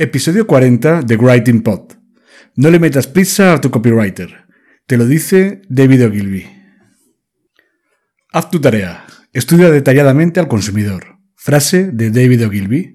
Episodio 40 de Writing Pod. No le metas prisa a tu copywriter. Te lo dice David Ogilvy. Haz tu tarea. Estudia detalladamente al consumidor. Frase de David Ogilvy.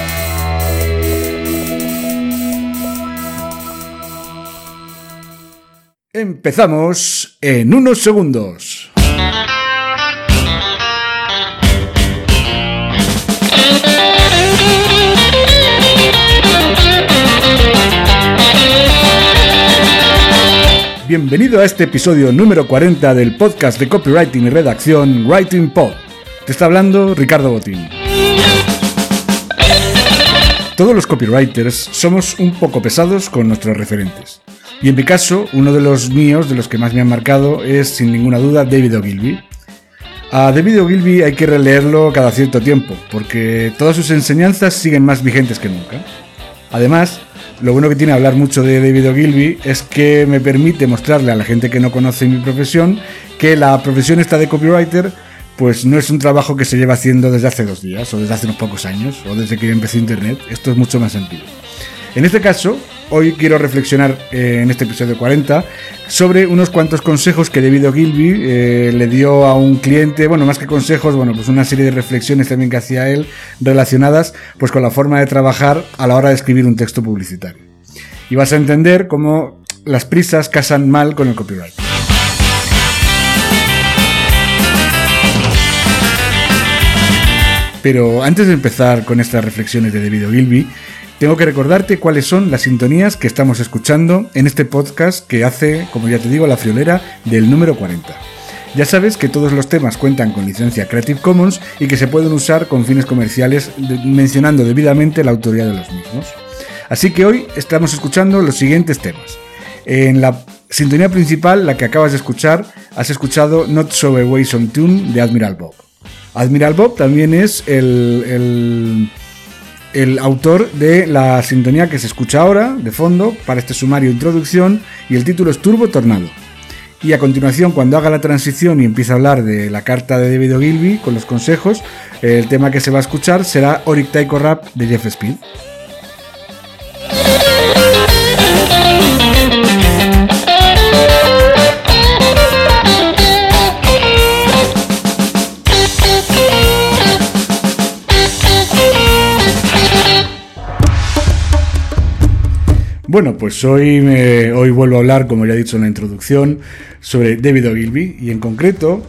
Empezamos en unos segundos. Bienvenido a este episodio número 40 del podcast de copywriting y redacción Writing Pod. Te está hablando Ricardo Botín. Todos los copywriters somos un poco pesados con nuestros referentes. Y en mi caso, uno de los míos, de los que más me han marcado, es sin ninguna duda David Ogilvy. A David Ogilvy hay que releerlo cada cierto tiempo, porque todas sus enseñanzas siguen más vigentes que nunca. Además, lo bueno que tiene hablar mucho de David Ogilvy es que me permite mostrarle a la gente que no conoce mi profesión que la profesión esta de copywriter pues no es un trabajo que se lleva haciendo desde hace dos días o desde hace unos pocos años o desde que empecé Internet. Esto es mucho más antiguo. En este caso, hoy quiero reflexionar eh, en este episodio 40 sobre unos cuantos consejos que David Ogilvy eh, le dio a un cliente, bueno, más que consejos, bueno, pues una serie de reflexiones también que hacía él relacionadas pues con la forma de trabajar a la hora de escribir un texto publicitario. Y vas a entender cómo las prisas casan mal con el copyright. Pero antes de empezar con estas reflexiones de David Ogilvy, tengo que recordarte cuáles son las sintonías que estamos escuchando en este podcast que hace, como ya te digo, la friolera del número 40. Ya sabes que todos los temas cuentan con licencia Creative Commons y que se pueden usar con fines comerciales mencionando debidamente la autoría de los mismos. Así que hoy estamos escuchando los siguientes temas. En la sintonía principal, la que acabas de escuchar, has escuchado Not So Away Some Tune de Admiral Bob. Admiral Bob también es el, el, el, autor de la sintonía que se escucha ahora, de fondo, para este sumario introducción, y el título es Turbo Tornado. Y a continuación, cuando haga la transición y empiece a hablar de la carta de David Ogilvy con los consejos, el tema que se va a escuchar será Oric Taiko Rap de Jeff Speed. Bueno, pues hoy, me, hoy vuelvo a hablar, como ya he dicho en la introducción, sobre David Ogilvy y en concreto,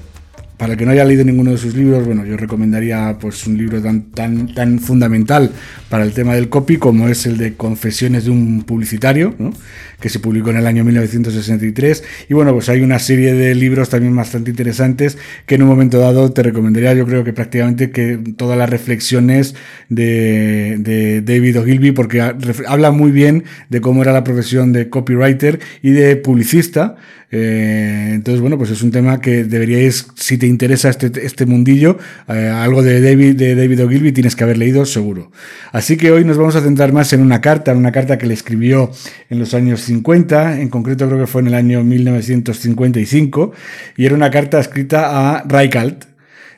para el que no haya leído ninguno de sus libros, bueno, yo recomendaría pues un libro tan, tan, tan fundamental para el tema del copy como es el de Confesiones de un publicitario, ¿no? Que se publicó en el año 1963. Y bueno, pues hay una serie de libros también bastante interesantes que en un momento dado te recomendaría, yo creo que prácticamente que todas las reflexiones de, de David Ogilvy, porque habla muy bien de cómo era la profesión de copywriter y de publicista Eh, entonces, bueno, pues es un tema que deberíais, si te interesa este, este mundillo, eh, algo de David, de David Ogilvy tienes que haber leído seguro. Así que hoy nos vamos a centrar más en una carta, en una carta que le escribió en los años 50, en concreto creo que fue en el año 1955, y era una carta escrita a Reichelt,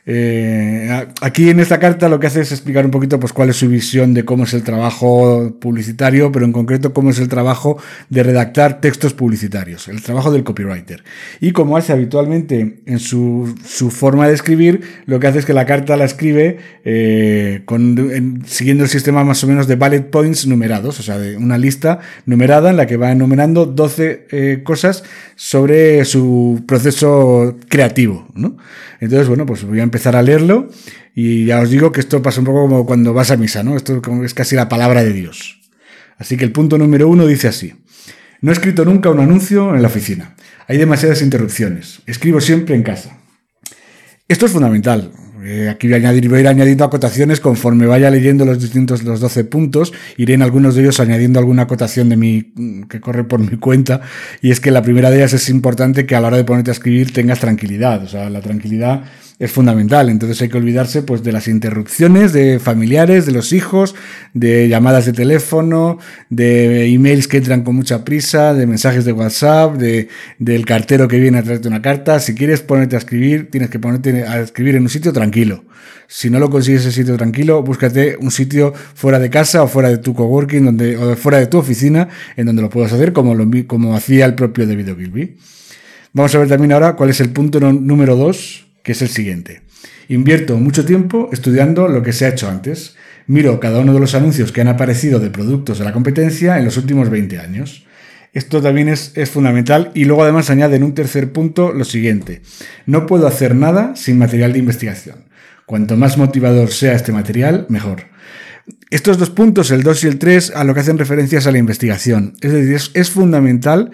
eh, aquí en esta carta lo que hace es explicar un poquito pues, cuál es su visión de cómo es el trabajo publicitario, pero en concreto cómo es el trabajo de redactar textos publicitarios, el trabajo del copywriter. Y como hace habitualmente en su, forma de escribir, lo que hace es que la carta la escribe eh, siguiendo el sistema más o menos de bullet points numerados, o sea, de una lista numerada en la que va enumerando 12 eh, cosas sobre su proceso creativo. ¿no? Entonces, bueno, pues voy a empezar a leerlo y ya os digo que esto pasa un poco como cuando vas a misa, ¿no? Esto es casi la palabra de Dios. Así que el punto número uno dice así. No he escrito nunca un anuncio en la oficina. Hay demasiadas interrupciones. Escribo siempre en casa. Esto es fundamental. Eh, aquí voy a, añadir, voy a ir añadiendo acotaciones conforme vaya leyendo los distintos, los 12 puntos. Iré en algunos de ellos añadiendo alguna acotación de mi, que corre por mi cuenta. Y es que la primera de ellas es importante que a la hora de ponerte a escribir tengas tranquilidad. O sea, la tranquilidad es fundamental. Entonces hay que olvidarse pues de las interrupciones de familiares, de los hijos, de llamadas de teléfono, de emails que entran con mucha prisa, de mensajes de WhatsApp, de, del cartero que viene a traerte una carta. Si quieres ponerte a escribir, tienes que ponerte a escribir en un sitio tranquilo. Si no lo consigues ese sitio tranquilo, búscate un sitio fuera de casa o fuera de tu coworking donde, o fuera de tu oficina en donde lo puedas hacer como, lo, como hacía el propio David Ogilvy. Vamos a ver también ahora cuál es el punto número dos que es el siguiente. Invierto mucho tiempo estudiando lo que se ha hecho antes. Miro cada uno de los anuncios que han aparecido de productos de la competencia en los últimos 20 años. Esto también es, es, fundamental y luego además añade en un tercer punto lo siguiente. No puedo hacer nada sin material de investigación. Cuanto más motivador sea este material, mejor. Estos dos puntos, el 2 y el 3, a lo que hacen referencias a la investigación. Es decir, es, es fundamental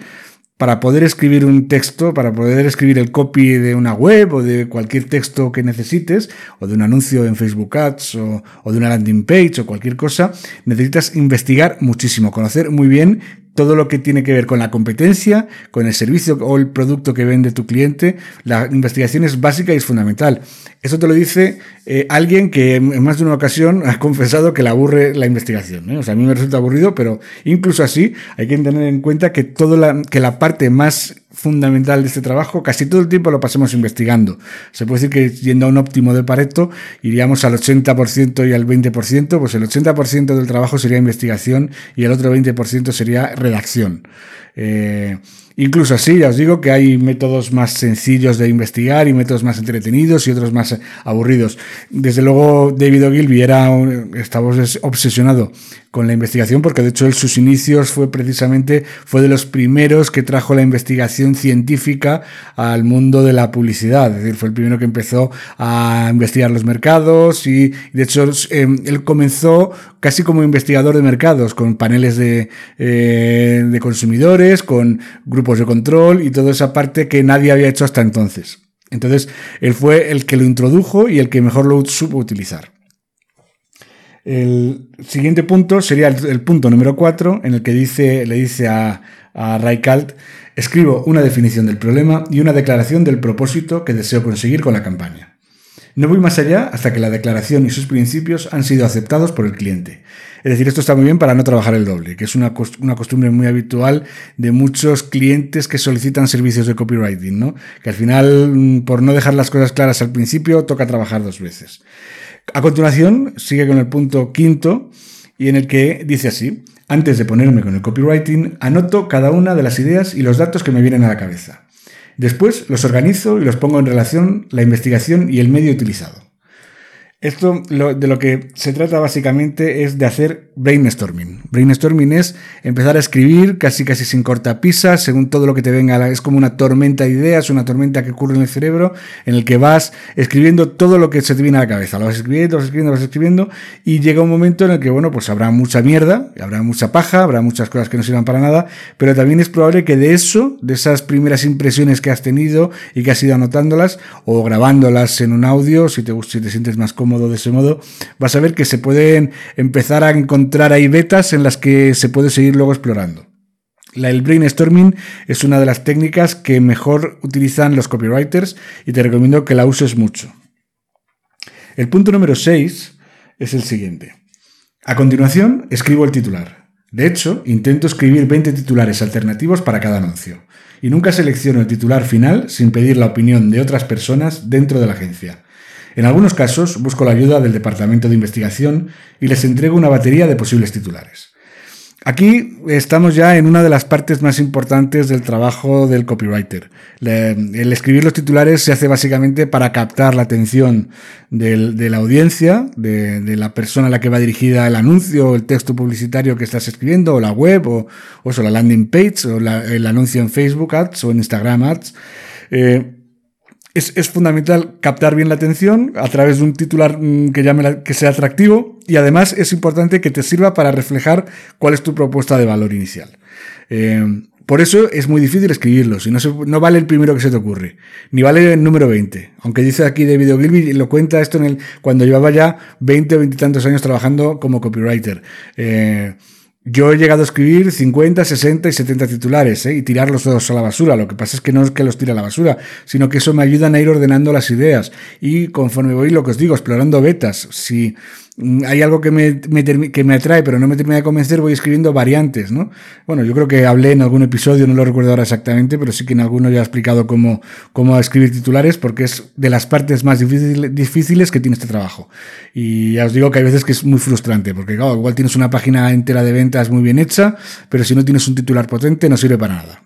para poder escribir un texto, para poder escribir el copy de una web o de cualquier texto que necesites, o de un anuncio en Facebook Ads o, de una landing page o cualquier cosa, necesitas investigar muchísimo, conocer muy bien todo lo que tiene que ver con la competencia, con el servicio o el producto que vende tu cliente, la investigación es básica y es fundamental. Eso te lo dice eh, alguien que en más de una ocasión ha confesado que le aburre la investigación. ¿eh? O sea, a mí me resulta aburrido, pero incluso así hay que tener en cuenta que, todo la, que la parte más fundamental de este trabajo, casi todo el tiempo lo pasamos investigando. Se puede decir que yendo a un óptimo de Pareto, iríamos al 80% y al 20%, pues el 80% del trabajo sería investigación y el otro 20% sería redacción. Eh, incluso así, ya os digo que hay métodos más sencillos de investigar y métodos más entretenidos y otros más aburridos. Desde luego, David Ogilvy era estaba obsesionado con la investigación porque de hecho en sus inicios fue precisamente fue de los primeros que trajo la investigación científica al mundo de la publicidad. Es decir, fue el primero que empezó a investigar los mercados y de hecho em, él comenzó casi como investigador de mercados con paneles de, eh, de consumidores con grupos de control y toda esa parte que nadie había hecho hasta entonces. Entonces, él fue el que lo introdujo y el que mejor lo supo utilizar. El siguiente punto sería el, punto número 4, en el que dice, le dice a, a Raikalt, escribo una definición del problema y una declaración del propósito que deseo conseguir con la campaña. No voy más allá hasta que la declaración y sus principios han sido aceptados por el cliente. Es decir, esto está muy bien para no trabajar el doble, que es una, costumbre muy habitual de muchos clientes que solicitan servicios de copywriting, ¿no? Que al final, mm, por no dejar las cosas claras al principio, toca trabajar dos veces. A continuación, sigue con el punto quinto, y en el que dice así, antes de ponerme con el copywriting, anoto cada una de las ideas y los datos que me vienen a la cabeza. Después los organizo y los pongo en relación la investigación y el medio utilizado. Esto de lo que se trata básicamente es de hacer brainstorming. Brainstorming es empezar a escribir casi casi sin cortapisas, según todo lo que te venga. Es como una tormenta de ideas, una tormenta que ocurre en el cerebro, en el que vas escribiendo todo lo que se te viene a la cabeza. Lo vas escribiendo, lo vas escribiendo, lo vas escribiendo, y llega un momento en el que, bueno, pues habrá mucha mierda, habrá mucha paja, habrá muchas cosas que no sirvan para nada, pero también es probable que de eso, de esas primeras impresiones que has tenido y que has ido anotándolas o grabándolas en un audio, si te, si te sientes más cómodo, de ese modo, vas a ver que se pueden empezar a encontrar ahí vetas en las que se puede seguir luego explorando. La, el brainstorming es una de las técnicas que mejor utilizan los copywriters y te recomiendo que la uses mucho. El punto número 6 es el siguiente. A continuación, escribo el titular. De hecho, intento escribir 20 titulares alternativos para cada anuncio. Y nunca selecciono el titular final sin pedir la opinión de otras personas dentro de la agencia. En algunos casos, busco la ayuda del departamento de investigación y les entrego una batería de posibles titulares. Aquí estamos ya en una de las partes más importantes del trabajo del copywriter. el escribir los titulares se hace básicamente para captar la atención de la audiencia, de, la persona a la que va dirigida el anuncio, el texto publicitario que estás escribiendo, o la web, o, o la landing page, o el anuncio en Facebook Ads o en Instagram Ads. Eh, es, fundamental captar bien la atención a través de un titular mm, que, llame que sea atractivo y además es importante que te sirva para reflejar cuál es tu propuesta de valor inicial. Eh, por eso es muy difícil escribirlo, si no, no vale el primero que se te ocurre, ni vale el número 20. Aunque dice aquí de Video Gilby, lo cuenta esto en el, cuando llevaba ya 20 o 20 y tantos años trabajando como copywriter. Eh, yo he llegado a escribir 50, 60 y 70 titulares ¿eh? y tirarlos todos a la basura. Lo que pasa es que no es que los tire a la basura, sino que eso me ayuda a ir ordenando las ideas. Y conforme voy, lo que os digo, explorando betas. Si hay algo que me, que me atrae pero no me termina de convencer, voy escribiendo variantes, ¿no? Bueno, yo creo que hablé en algún episodio, no lo recuerdo ahora exactamente, pero sí que en alguno ya he explicado cómo, cómo escribir titulares porque es de las partes más difíciles que tiene este trabajo. Y ya os digo que hay veces que es muy frustrante porque, claro, igual tienes una página entera de ventas muy bien hecha, pero si no tienes un titular potente no sirve para nada.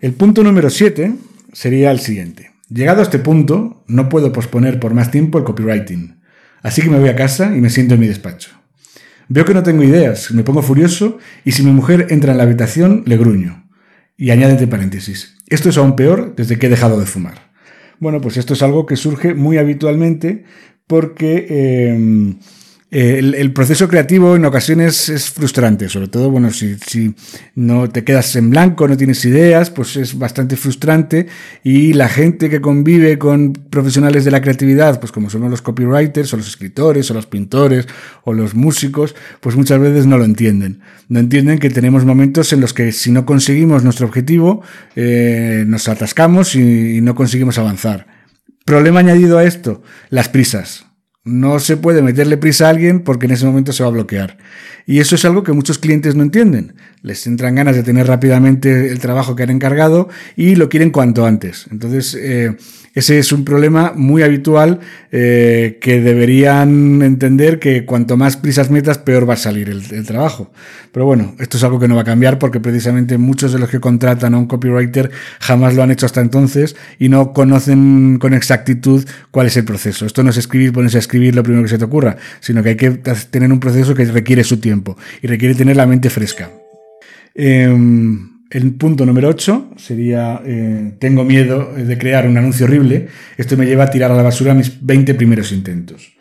El punto número 7 sería el siguiente. Llegado a este punto, no puedo posponer por más tiempo el copywriting. Así que me voy a casa y me siento en mi despacho. Veo que no tengo ideas, me pongo furioso y si mi mujer entra en la habitación le gruño. Y añade entre paréntesis, esto es aún peor desde que he dejado de fumar. Bueno, pues esto es algo que surge muy habitualmente porque eh, el, proceso creativo en ocasiones es frustrante, sobre todo, bueno, si, si, no te quedas en blanco, no tienes ideas, pues es bastante frustrante y la gente que convive con profesionales de la creatividad, pues como son los copywriters o los escritores o los pintores o los músicos, pues muchas veces no lo entienden. No entienden que tenemos momentos en los que si no conseguimos nuestro objetivo, eh, nos atascamos y no conseguimos avanzar. Problema añadido a esto, las prisas. No se puede meterle prisa a alguien porque en ese momento se va a bloquear. Y eso es algo que muchos clientes no entienden. Les entran ganas de tener rápidamente el trabajo que han encargado y lo quieren cuanto antes. Entonces, eh, ese es un problema muy habitual eh, que deberían entender que cuanto más prisas metas, peor va a salir el, trabajo. Pero bueno, esto es algo que no va a cambiar porque precisamente muchos de los que contratan a un copywriter jamás lo han hecho hasta entonces y no conocen con exactitud cuál es el proceso. Esto no es escribir, ponerse a escribir lo primero que se te ocurra, sino que hay que tener un proceso que requiere su tiempo y requiere tener la mente fresca. Em, el punto número 8 sería, eh, tengo miedo de crear un anuncio horrible. Esto me lleva a tirar a la basura mis 20 primeros intentos.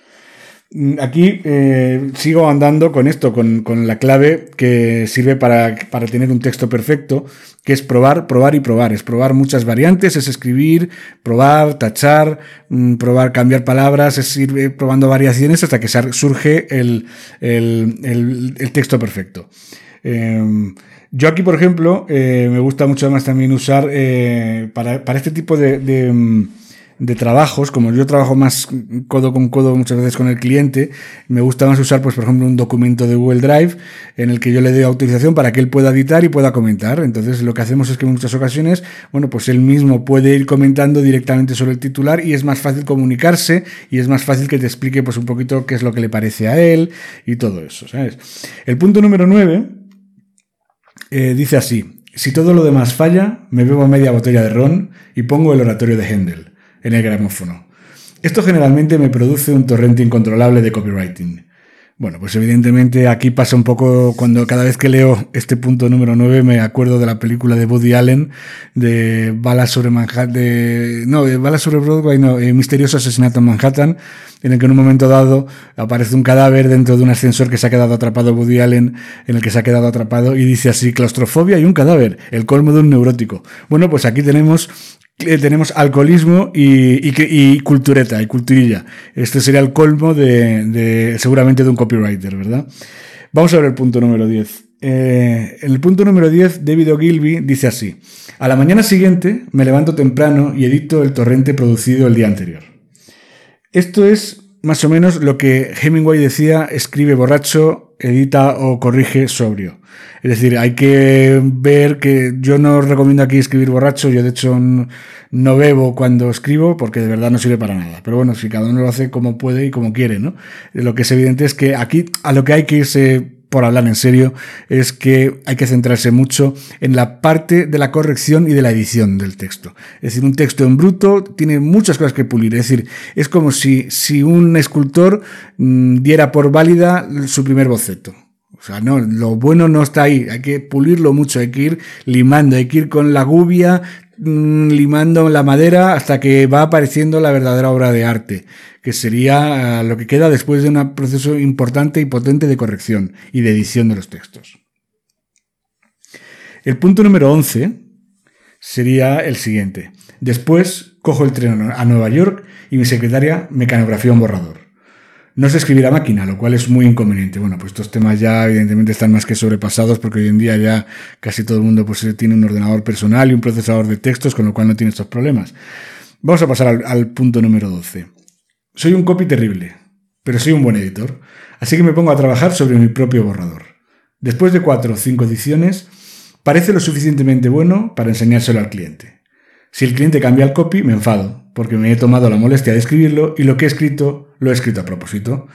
Mm, aquí eh, sigo andando con esto, con, la clave que sirve para, tener un texto perfecto, que es probar, probar y probar. Es probar muchas variantes, es escribir, probar, tachar, mm, probar, cambiar palabras, es ir probando variaciones hasta que surge el, texto perfecto. Em, yo aquí, por ejemplo, eh, me gusta mucho más también usar eh, para, este tipo mm, de, trabajos, como yo trabajo más codo con codo muchas veces con el cliente, me gusta más usar, pues, por ejemplo, un documento de Google Drive en el que yo le doy autorización para que él pueda editar y pueda comentar. Entonces, lo que hacemos es que en muchas ocasiones, bueno, pues él mismo puede ir comentando directamente sobre el titular y es más fácil comunicarse y es más fácil que te explique, pues, un poquito qué es lo que le parece a él y todo eso, ¿sabes? El punto número 9 eh, dice así, si todo lo demás falla, me bebo media botella de ron y pongo el oratorio de Händel en el gramófono. Esto generalmente me produce un torrente incontrolable de copywriting. Bueno, pues evidentemente aquí pasa un poco cuando cada vez que leo este punto número 9 me acuerdo de la película de Woody Allen de Balas sobre Manhattan, de, no, Balas sobre Broadway, no, eh, Misterioso Asesinato en Manhattan, en el que en un momento dado aparece un cadáver dentro de un ascensor que se ha quedado atrapado Woody Allen, en el que se ha quedado atrapado y dice así, claustrofobia y un cadáver, el colmo de un neurótico. Bueno, pues aquí tenemos tenemos alcoholismo y, cultureta y culturilla. Este sería el colmo de, seguramente de un copywriter, ¿verdad? Vamos a ver el punto número 10. Eh, el punto número 10, David Ogilvy dice así. A la mañana siguiente me levanto temprano y edito el torrente producido el día anterior. Esto es más o menos lo que Hemingway decía, escribe borracho, edita o corrige sobrio. Es decir, hay que ver que yo no recomiendo aquí escribir borracho, yo de hecho no bebo cuando escribo porque de verdad no sirve para nada. Pero bueno, si cada uno lo hace como puede y como quiere, ¿no? Lo que es evidente es que aquí a lo que hay que irse por hablar en serio, es que hay que centrarse mucho en la parte de la corrección y de la edición del texto. Es decir, un texto en bruto tiene muchas cosas que pulir. Es decir, es como si, si un escultor mm, diera por válida su primer boceto. O sea, no, lo bueno no está ahí, hay que pulirlo mucho, hay que ir limando, hay que ir con la gubia limando la madera hasta que va apareciendo la verdadera obra de arte que sería eh, lo que queda después de un proceso importante y potente de corrección y de edición de los textos. El punto número 11 sería el siguiente. Después cojo el tren a Nueva York y mi secretaria mecanografía un borrador. No se escribir a máquina, lo cual es muy inconveniente. Bueno, pues estos temas ya evidentemente están más que sobrepasados porque hoy en día ya casi todo el mundo pues, tiene un ordenador personal y un procesador de textos, con lo cual no tiene estos problemas. Vamos a pasar al, al punto número 12. Soy un copy terrible, pero soy un buen editor, así que me pongo a trabajar sobre mi propio borrador. Después de cuatro o cinco ediciones, parece lo suficientemente bueno para enseñárselo al cliente. Si el cliente cambia el copy, me enfado, porque me he tomado la molestia de escribirlo y lo que he escrito lo he escrito a propósito.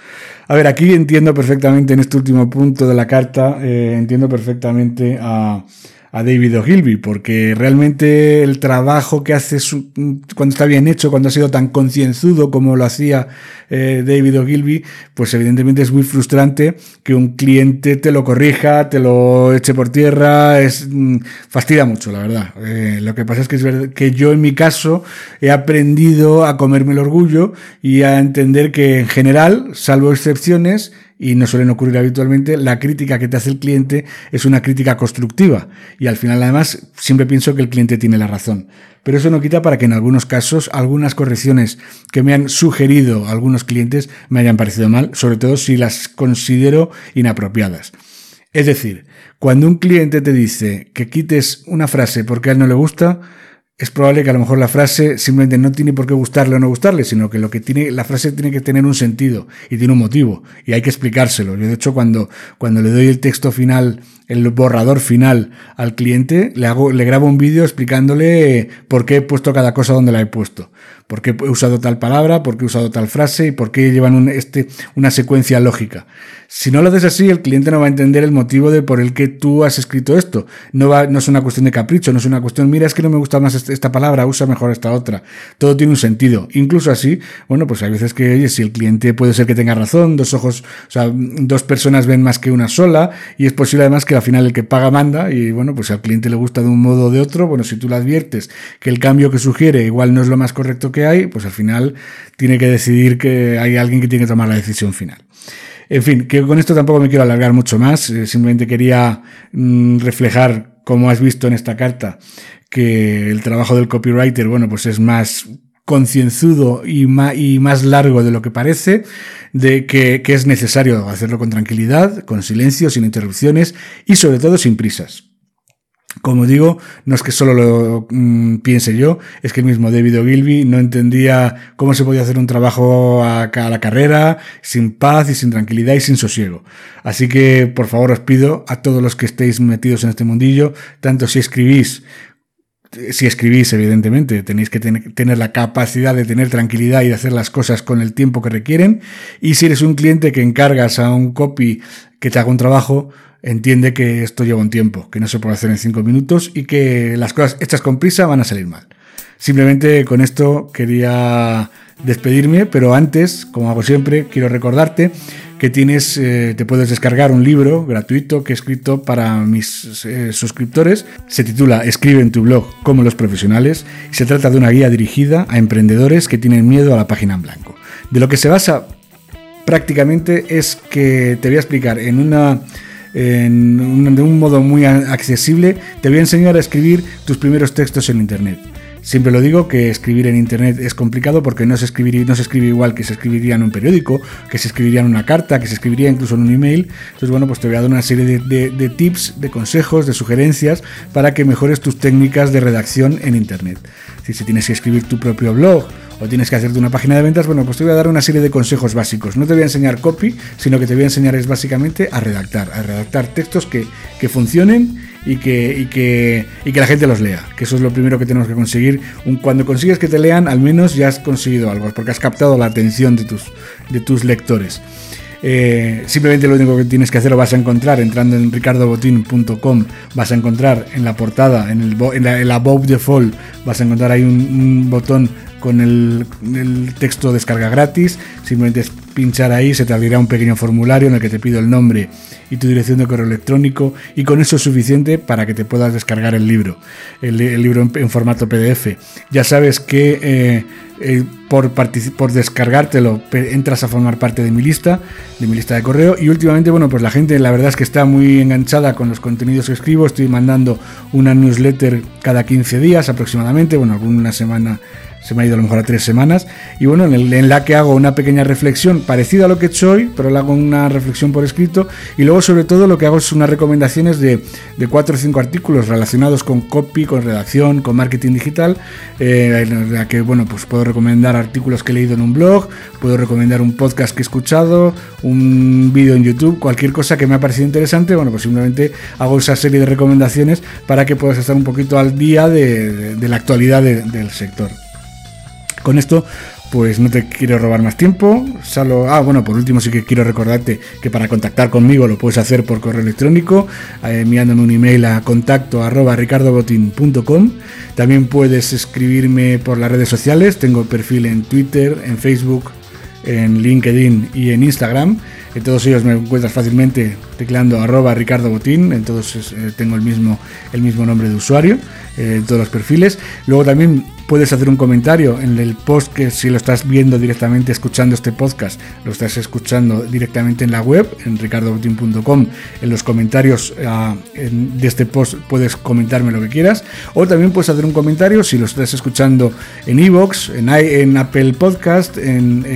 A ver, aquí entiendo perfectamente en este último punto de la carta, eh, entiendo perfectamente a David Ogilvy, porque realmente el trabajo que hace cuando está bien hecho, cuando ha sido tan concienzudo como lo hacía eh, David Ogilvy, pues evidentemente es muy frustrante que un cliente te lo corrija, te lo eche por tierra, es mm, fastidia mucho, la verdad. Eh, lo que pasa es que es verdad que yo en mi caso he aprendido a comerme el orgullo y a entender que en general, salvo excepciones, y no suelen ocurrir habitualmente, la crítica que te hace el cliente es una crítica constructiva. Y al final, además, siempre pienso que el cliente tiene la razón. Pero eso no quita para que en algunos casos algunas correcciones que me han sugerido algunos clientes me hayan parecido mal, sobre todo si las considero inapropiadas. Es decir, cuando un cliente te dice que quites una frase porque a él no le gusta, es probable que a lo mejor la frase simplemente no tiene por qué gustarle o no gustarle, sino que lo que tiene, la frase tiene que tener un sentido y tiene un motivo y hay que explicárselo. Yo de hecho cuando, cuando le doy el texto final, el borrador final al cliente, le hago, le grabo un vídeo explicándole por qué he puesto cada cosa donde la he puesto, por qué he usado tal palabra, por qué he usado tal frase y por qué llevan un, este, una secuencia lógica. Si no lo haces así, el cliente no va a entender el motivo de por el que tú has escrito esto. No, va, no es una cuestión de capricho, no es una cuestión, mira, es que no me gusta más este, esta palabra, usa mejor esta otra. Todo tiene un sentido. Incluso así, bueno, pues hay veces que, oye, si el cliente puede ser que tenga razón, dos ojos, o sea, dos personas ven más que una sola, y es posible además que al final el que paga manda, y bueno, pues al cliente le gusta de un modo o de otro, bueno, si tú le adviertes que el cambio que sugiere igual no es lo más correcto que hay, pues al final tiene que decidir que hay alguien que tiene que tomar la decisión final. En fin, que con esto tampoco me quiero alargar mucho más, eh, simplemente quería mm, reflejar, como has visto en esta carta, que el trabajo del copywriter, bueno, pues es más concienzudo y más, y más largo de lo que parece, de que, que es necesario hacerlo con tranquilidad, con silencio, sin interrupciones y sobre todo sin prisas. Como digo, no es que solo lo mm, piense yo, es que el mismo David Ogilvy no entendía cómo se podía hacer un trabajo a, a, la carrera sin paz y sin tranquilidad y sin sosiego. Así que, por favor, os pido a todos los que estéis metidos en este mundillo, tanto si escribís si escribís, evidentemente, tenéis que tener la capacidad de tener tranquilidad y de hacer las cosas con el tiempo que requieren. Y si eres un cliente que encargas a un copy que te haga un trabajo, entiende que esto lleva un tiempo, que no se puede hacer en cinco minutos y que las cosas hechas con prisa van a salir mal. Simplemente con esto quería despedirme, pero antes, como hago siempre, quiero recordarte que tienes, eh, te puedes descargar un libro gratuito que he escrito para mis eh, suscriptores. Se titula Escribe en tu blog como los profesionales y se trata de una guía dirigida a emprendedores que tienen miedo a la página en blanco. De lo que se basa prácticamente es que te voy a explicar en una en de un modo muy accesible, te voy a enseñar a escribir tus primeros textos en Internet Siempre lo digo que escribir en internet es complicado porque no se, escribiría, no se escribe igual que se escribiría en un periódico, que se escribiría en una carta, que se escribiría incluso en un email. Entonces, bueno, pues te voy a dar una serie de, tips, de consejos, de sugerencias para que mejores tus técnicas de redacción en internet. Si, si tienes que escribir tu propio blog o tienes que hacerte una página de ventas, bueno, pues te voy a dar una serie de consejos básicos. No te voy a enseñar copy, sino que te voy a enseñar es básicamente a redactar, a redactar textos que, que funcionen y que, y, que, y que la gente los lea, que eso es lo primero que tenemos que conseguir. cuando consigues que te lean, al menos ya has conseguido algo, porque has captado la atención de tus, de tus lectores. Eh, simplemente lo único que tienes que hacer lo vas a encontrar entrando en ricardobotin.com. Vas a encontrar en la portada, en, el, en, la, en la Fall, vas a encontrar ahí un botón con el, texto descarga gratis. Simplemente pinchar ahí, se te abrirá un pequeño formulario en el que te pido el nombre y tu dirección de correo electrónico y con eso es suficiente para que te puedas descargar el libro, el, libro en, formato PDF. Ya sabes que eh, eh, por, por descargártelo entras a formar parte de mi lista, de mi lista de correo y últimamente, bueno, pues la gente la verdad es que está muy enganchada con los contenidos que escribo, estoy mandando una newsletter cada 15 días aproximadamente, bueno, alguna semana se me ha ido a lo mejor a tres semanas, y bueno, en, la que hago una pequeña reflexión parecida a lo que he hecho hoy, pero le hago una reflexión por escrito, y luego sobre todo lo que hago es unas recomendaciones de, de cuatro o cinco artículos relacionados con copy, con redacción, con marketing digital, eh, en la que, bueno, pues puedo recomendar artículos que he leído en un blog, puedo recomendar un podcast que he escuchado, un vídeo en YouTube, cualquier cosa que me ha parecido interesante, bueno, pues simplemente hago esa serie de recomendaciones para que puedas estar un poquito al día de, la actualidad del sector. Con esto, pues no te quiero robar más tiempo. Solo, ah, bueno, por último sí que quiero recordarte que para contactar conmigo lo puedes hacer por correo electrónico, eh, enviándome un email a contacto arroba ricardobotin.com. También puedes escribirme por las redes sociales. Tengo perfil en Twitter, en Facebook, en LinkedIn y en Instagram. En todos ellos me encuentras fácilmente tecleando arroba Ricardo Botín, en todos eh, tengo el mismo, el mismo nombre de usuario, eh, en todos los perfiles. Luego también puedes hacer un comentario en el post que si lo estás viendo directamente escuchando este podcast, lo estás escuchando directamente en la web, en ricardobotín.com, en los comentarios ah, de este post puedes comentarme lo que quieras, o también puedes hacer un comentario si lo estás escuchando en Evox, en, Apple Podcast, en,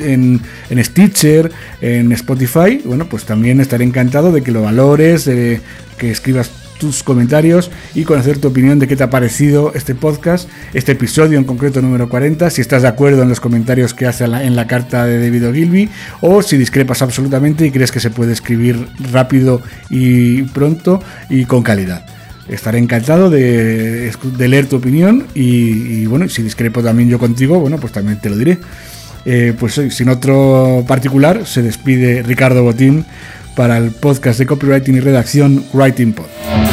en, en, Stitcher, en Spotify, bueno, pues también estaré encantado de que lo valores, de que escribas tus comentarios y conocer tu opinión de qué te ha parecido este podcast, este episodio en concreto número 40, si estás de acuerdo en los comentarios que hace en la carta de David Ogilvy o si discrepas absolutamente y crees que se puede escribir rápido y pronto y con calidad. Estaré encantado de, leer tu opinión y, bueno, si discrepo también yo contigo, bueno, pues también te lo diré. Eh, pues sin otro particular, se despide Ricardo Botín para el podcast de copywriting y redacción Writing Pod.